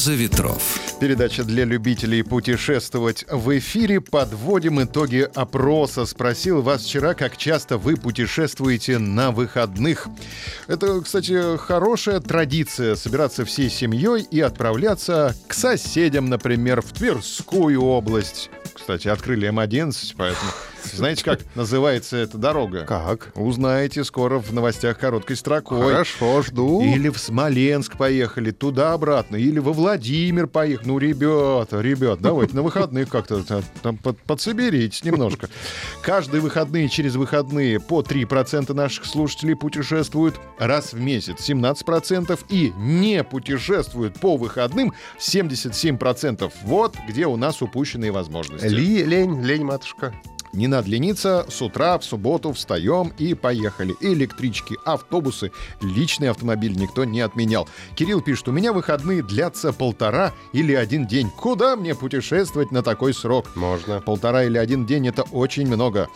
Роза ветров. Передача для любителей путешествовать в эфире. Подводим итоги опроса. Спросил вас вчера, как часто вы путешествуете на выходных. Это, кстати, хорошая традиция собираться всей семьей и отправляться к соседям, например, в Тверскую область. Кстати, открыли М11, поэтому знаете, как называется эта дорога? Как? Узнаете скоро в новостях короткой строкой. Хорошо, жду. Или в Смоленск поехали, туда-обратно, или во Владимир поехали. Ну, ребята, ребят, давайте на выходных как-то там под, подсоберитесь немножко. Каждые выходные через выходные по 3% наших слушателей путешествуют раз в месяц, 17%, и не путешествуют по выходным 77%. Вот где у нас упущенные возможности. Ли, лень, лень, матушка. Не надо лениться, с утра в субботу встаем и поехали. Электрички, автобусы, личный автомобиль никто не отменял. Кирилл пишет, у меня выходные длятся полтора или один день. Куда мне путешествовать на такой срок? Можно. Полтора или один день — это очень много.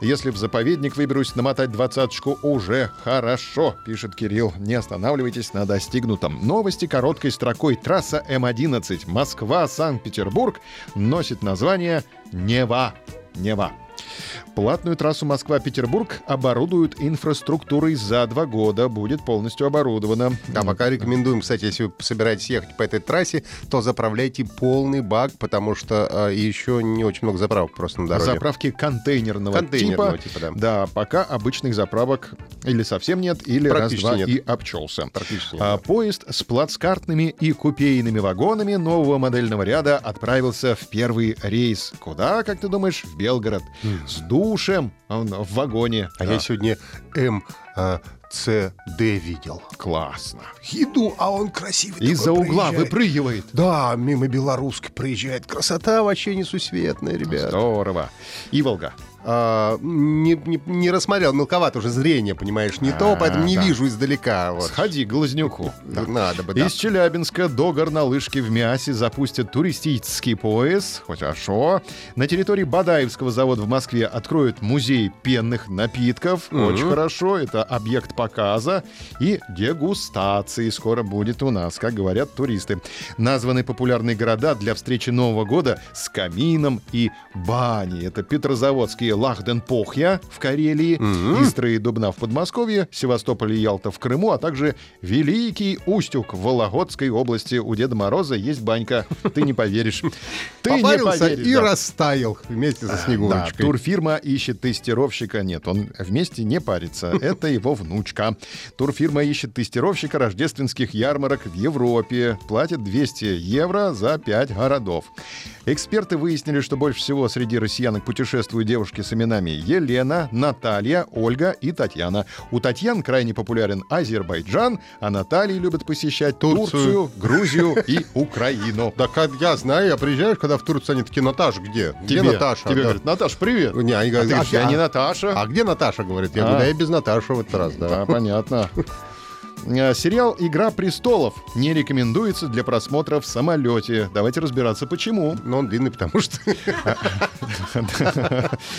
Если в заповедник выберусь, намотать двадцаточку уже хорошо, пишет Кирилл. Не останавливайтесь на достигнутом. Новости короткой строкой. Трасса М11 Москва-Санкт-Петербург носит название Нева. Нева. Платную трассу Москва-Петербург оборудуют инфраструктурой за два года. Будет полностью оборудована. Да, пока рекомендуем, кстати, если вы собираетесь ехать по этой трассе, то заправляйте полный бак, потому что э, еще не очень много заправок просто на дороге. Заправки контейнерного, Контейнерного типа. типа, да. Да, пока обычных заправок или совсем нет, или раз-два и обчелся. Практически нет, А, поезд с плацкартными и купейными вагонами нового модельного ряда отправился в первый рейс. Куда, как ты думаешь? В Белгород. С душем он в вагоне. А Да, я сегодня МЦД видел. Классно. Иду, а он красивый. Из-за угла выпрыгивает. Да, мимо белорусской проезжает. Красота вообще несусветная, ребят. Здорово. Иволга. А, не, не, не рассмотрел, мелковато уже зрение, понимаешь, не то, А, поэтому не да. вижу издалека. Вот. Сходи к Глазнюку. Надо бы, да. Из Челябинска до Горнолыжки в Мясе запустят туристический пояс. Хорошо. На территории Бадаевского завода в Москве откроют музей пенных напитков. Мгм. Очень хорошо. Это объект показа и дегустации. Скоро будет у нас, как говорят туристы. Названы популярные города для встречи Нового года с камином и баней. Это Петрозаводские Лахден-Похья в Карелии, Мгм. Истра и Дубна в Подмосковье, Севастополь и Ялта в Крыму, а также Великий Устюг в Вологодской области. У Деда Мороза есть банька. Ты не поверишь. Ты не поверишь. и да. растаял вместе со Да, Снегурочкой. турфирма ищет тестировщика. Нет, он вместе не парится. Это его внучка. Турфирма ищет тестировщика рождественских ярмарок в Европе. Платит 200 евро за 5 городов. Эксперты выяснили, что больше всего среди россиянок путешествуют девушки с именами Елена, Наталья, Ольга и Татьяна. У Татьян крайне популярен Азербайджан, а Натальи любят посещать Турцию. Турцию, Грузию и Украину. Да как я знаю, я приезжаю, когда в Турцию, они такие, Наташа, где? Где Тебе- Наташа? Тебе Да. говорят, Наташ, привет. Не, они А говорят, ты говоришь, я а- не Наташа. А где Наташа, говорит? Я А. говорю, да я без Наташи в этот раз, да. Да, понятно. Э, Сериал «Игра престолов» не рекомендуется для просмотра в самолете. Давайте разбираться, почему. Но он длинный, потому что...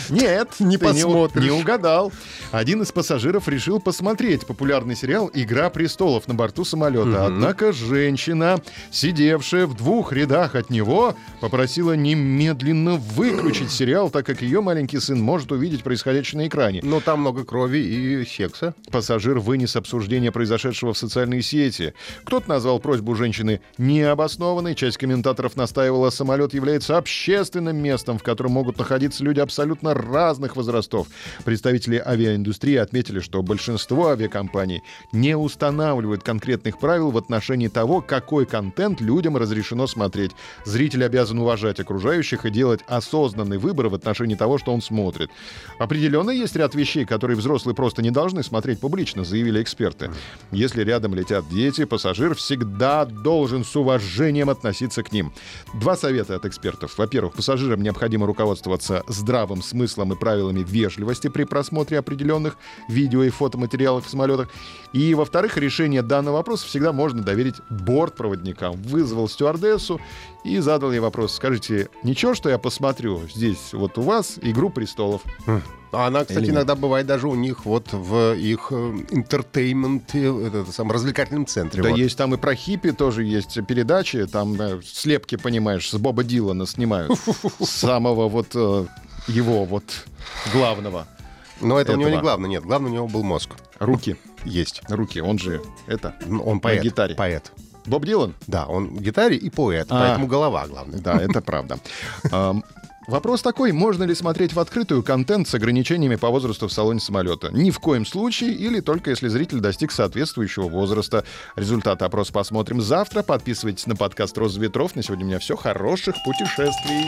Нет, Не посмотришь. Не угадал. Один из пассажиров решил посмотреть популярный сериал «Игра престолов» на борту самолета. Однако женщина, сидевшая в двух рядах от него, попросила немедленно выключить сериал, так как ее маленький сын может увидеть происходящее на экране. Ну, там много крови и секса. Пассажир вынес обсуждение произошедшего в социальные сети. Кто-то назвал просьбу женщины необоснованной. Часть комментаторов настаивала, самолет является общественным местом, в котором могут находиться люди абсолютно разных возрастов. Представители авиаиндустрии отметили, что большинство авиакомпаний не устанавливают конкретных правил в отношении того, какой контент людям разрешено смотреть. Зритель обязан уважать окружающих и делать осознанный выбор в отношении того, что он смотрит. Определенно есть ряд вещей, которые взрослые просто не должны смотреть публично, заявили эксперты. Если рядом летят дети, пассажир всегда должен с уважением относиться к ним. Два совета от экспертов. Во-первых, пассажирам необходимо руководствоваться здравым смыслом и правилами вежливости при просмотре определенных видео и фотоматериалов в самолетах. И, во-вторых, решение данного вопроса всегда можно доверить бортпроводникам. Вызвал стюардессу и задал ей вопрос. Скажите, ничего, что я посмотрю здесь вот у вас «Игру престолов»? А она, кстати, Или иногда бывает даже у них вот в их э, entertainment, э, это, самом развлекательном центре. Да вот. есть там и про хиппи тоже есть передачи, там да, слепки, понимаешь, с Боба Дилана снимают. Самого вот э, его вот главного. Но это у него не главное, нет. Главное у него был мозг. Руки. Есть. Руки, он же это. Он поэт. гитаре. Поэт. Боб Дилан? Да, он гитаре и поэт, А. поэтому голова главное. Да, это правда. Вопрос такой, можно ли смотреть в открытую контент с ограничениями по возрасту в салоне самолета? Ни в коем случае или только если зритель достиг соответствующего возраста. Результаты опроса посмотрим завтра. Подписывайтесь на подкаст «Роза ветров». На сегодня у меня все. Хороших путешествий.